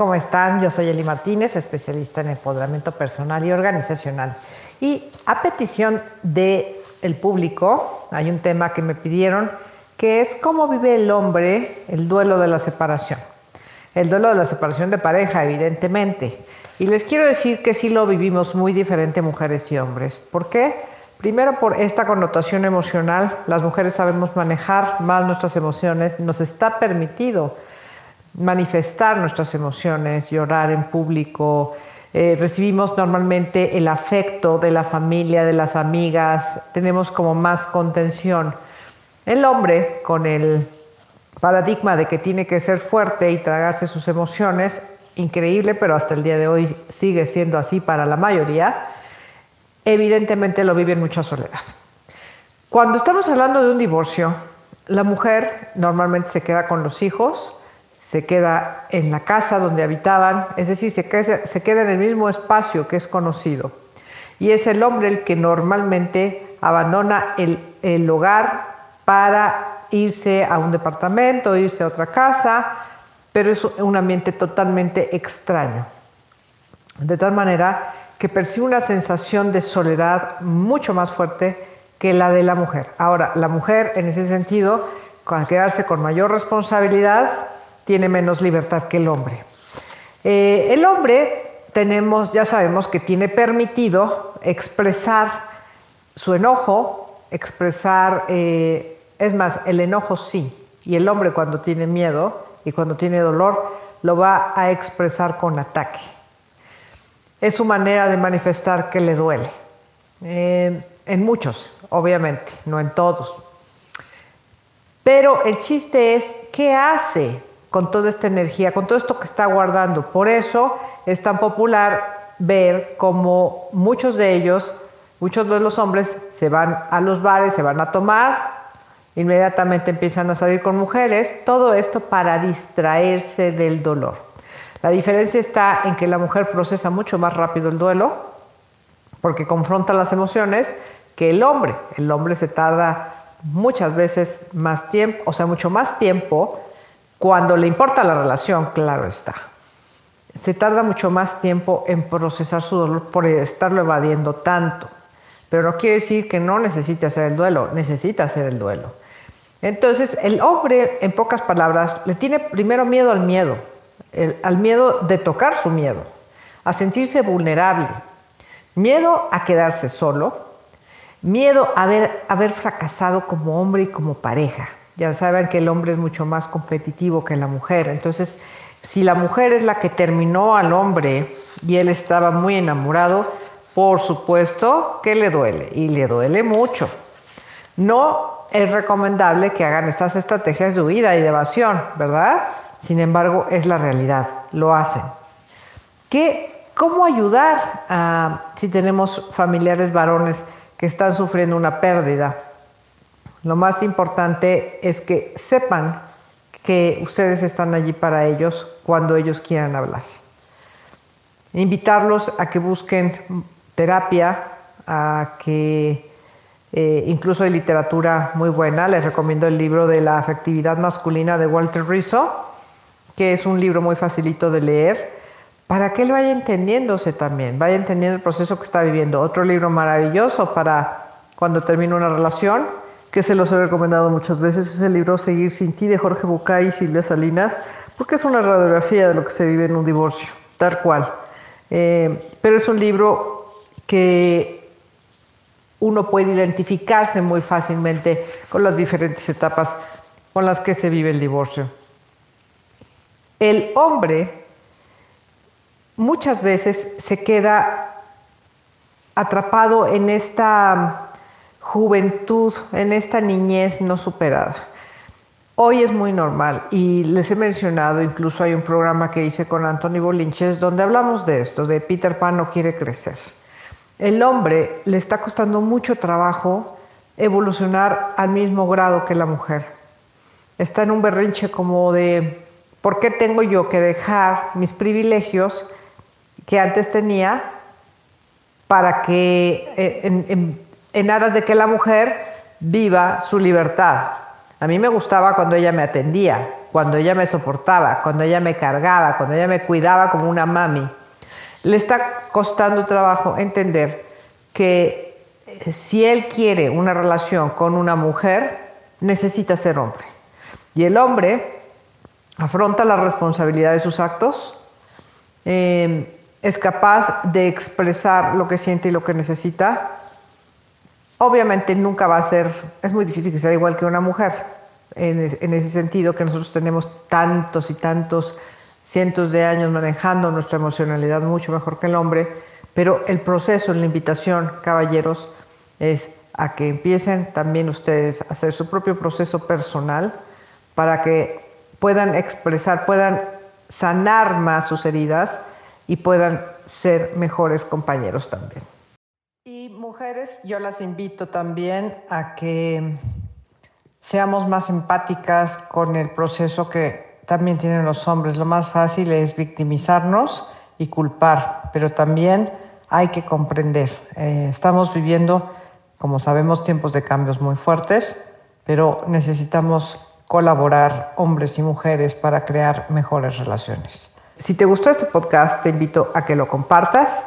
¿Cómo están? Yo soy Eli Martínez, especialista en empoderamiento personal y organizacional. Y a petición del el público, hay un tema que me pidieron, que es cómo vive el hombre el duelo de la separación. El duelo de la separación de pareja, evidentemente. Y les quiero decir que sí lo vivimos muy diferente mujeres y hombres. ¿Por qué? Primero por esta connotación emocional, las mujeres sabemos manejar más nuestras emociones, nos está permitido manifestar nuestras emociones, llorar en público, eh, recibimos normalmente el afecto de la familia, de las amigas, tenemos como más contención. El hombre, con el paradigma de que tiene que ser fuerte y tragarse sus emociones, increíble, pero hasta el día de hoy sigue siendo así para la mayoría, evidentemente lo vive en mucha soledad. Cuando estamos hablando de un divorcio, la mujer normalmente se queda con los hijos, se queda en la casa donde habitaban, es decir, se queda, en el mismo espacio que es conocido. Y es el hombre el que normalmente abandona el, el hogar para irse a un departamento, irse a otra casa, pero es un ambiente totalmente extraño. De tal manera que percibe una sensación de soledad mucho más fuerte que la de la mujer. Ahora, la mujer en ese sentido, al quedarse con mayor responsabilidad, tiene menos libertad que el hombre. Eh, el hombre tenemos, ya sabemos que tiene permitido expresar su enojo, expresar, eh, es más, el enojo sí, y el hombre cuando tiene miedo y cuando tiene dolor lo va a expresar con ataque es su manera de manifestar que le duele. Eh, en muchos, obviamente, no en todos. Pero el chiste es, ¿qué hace con toda esta energía, con todo esto que está guardando? Por eso es tan popular ver cómo muchos de ellos, muchos de los hombres, se van a los bares, se van a tomar, inmediatamente empiezan a salir con mujeres, todo esto para distraerse del dolor. La diferencia está en que la mujer procesa mucho más rápido el duelo porque confronta las emociones que el hombre. El hombre se tarda muchas veces más tiempo, o sea, mucho más tiempo cuando le importa la relación, claro está. Se tarda mucho más tiempo en procesar su dolor por estarlo evadiendo tanto. Pero no quiere decir que no necesite hacer el duelo, necesita hacer el duelo. Entonces, el hombre, en pocas palabras, le tiene primero miedo al miedo al miedo de tocar su miedo, a sentirse vulnerable, miedo a quedarse solo, miedo a haber, fracasado como hombre y como pareja. Ya saben que el hombre es mucho más competitivo que la mujer. Entonces, si la mujer es la que terminó al hombre y él estaba muy enamorado, por supuesto que le duele y le duele mucho. No es recomendable que hagan estas estrategias de huida y de evasión, ¿verdad? Sin embargo, es la realidad, lo hacen. ¿Qué, ¿Cómo ayudar a, si tenemos familiares varones que están sufriendo una pérdida? Lo más importante es que sepan que ustedes están allí para ellos cuando ellos quieran hablar. Invitarlos a que busquen terapia, a que eh, incluso hay literatura muy buena. Les recomiendo el libro de la afectividad masculina de Walter Rizzo que es un libro muy facilito de leer, para que él vaya entendiéndose también, vaya entendiendo el proceso que está viviendo. Otro libro maravilloso para cuando termina una relación, que se los he recomendado muchas veces, es el libro Seguir sin ti de Jorge Bucay y Silvia Salinas, porque es una radiografía de lo que se vive en un divorcio, tal cual. Eh, pero es un libro que uno puede identificarse muy fácilmente con las diferentes etapas con las que se vive el divorcio. El hombre muchas veces se queda atrapado en esta juventud, en esta niñez no superada. hoy es muy normal y les he mencionado, incluso hay un programa que hice con Anthony Bolinches donde hablamos de esto, de Peter Pan no quiere crecer. El hombre le está costando mucho trabajo evolucionar al mismo grado que la mujer. Está en un berrinche como de, ¿por qué tengo yo que dejar mis privilegios que antes tenía para que, eh, en, en aras de que la mujer viva su libertad? A mí me gustaba cuando ella me atendía, cuando ella me soportaba, cuando ella me cargaba, cuando ella me cuidaba como una mami. Le está costando trabajo entender que eh, si él quiere una relación con una mujer, necesita ser hombre. Y el hombre afronta la responsabilidad de sus actos, eh, es capaz de expresar lo que siente y lo que necesita, Obviamente nunca va a ser, es muy difícil que sea igual que una mujer, en, ese sentido que nosotros tenemos tantos y tantos cientos de años manejando nuestra emocionalidad mucho mejor que el hombre, pero el proceso, la invitación, caballeros, es a que empiecen también ustedes a hacer su propio proceso personal para que puedan expresar, puedan sanar más sus heridas y puedan ser mejores compañeros también mujeres, yo las invito también a que seamos más empáticas con el proceso que también tienen los hombres. Lo más fácil es victimizarnos y culpar, pero también hay que comprender. Eh, estamos viviendo, como sabemos, tiempos de cambios muy fuertes, pero necesitamos colaborar hombres y mujeres para crear mejores relaciones. Si te gustó este podcast, te invito a que lo compartas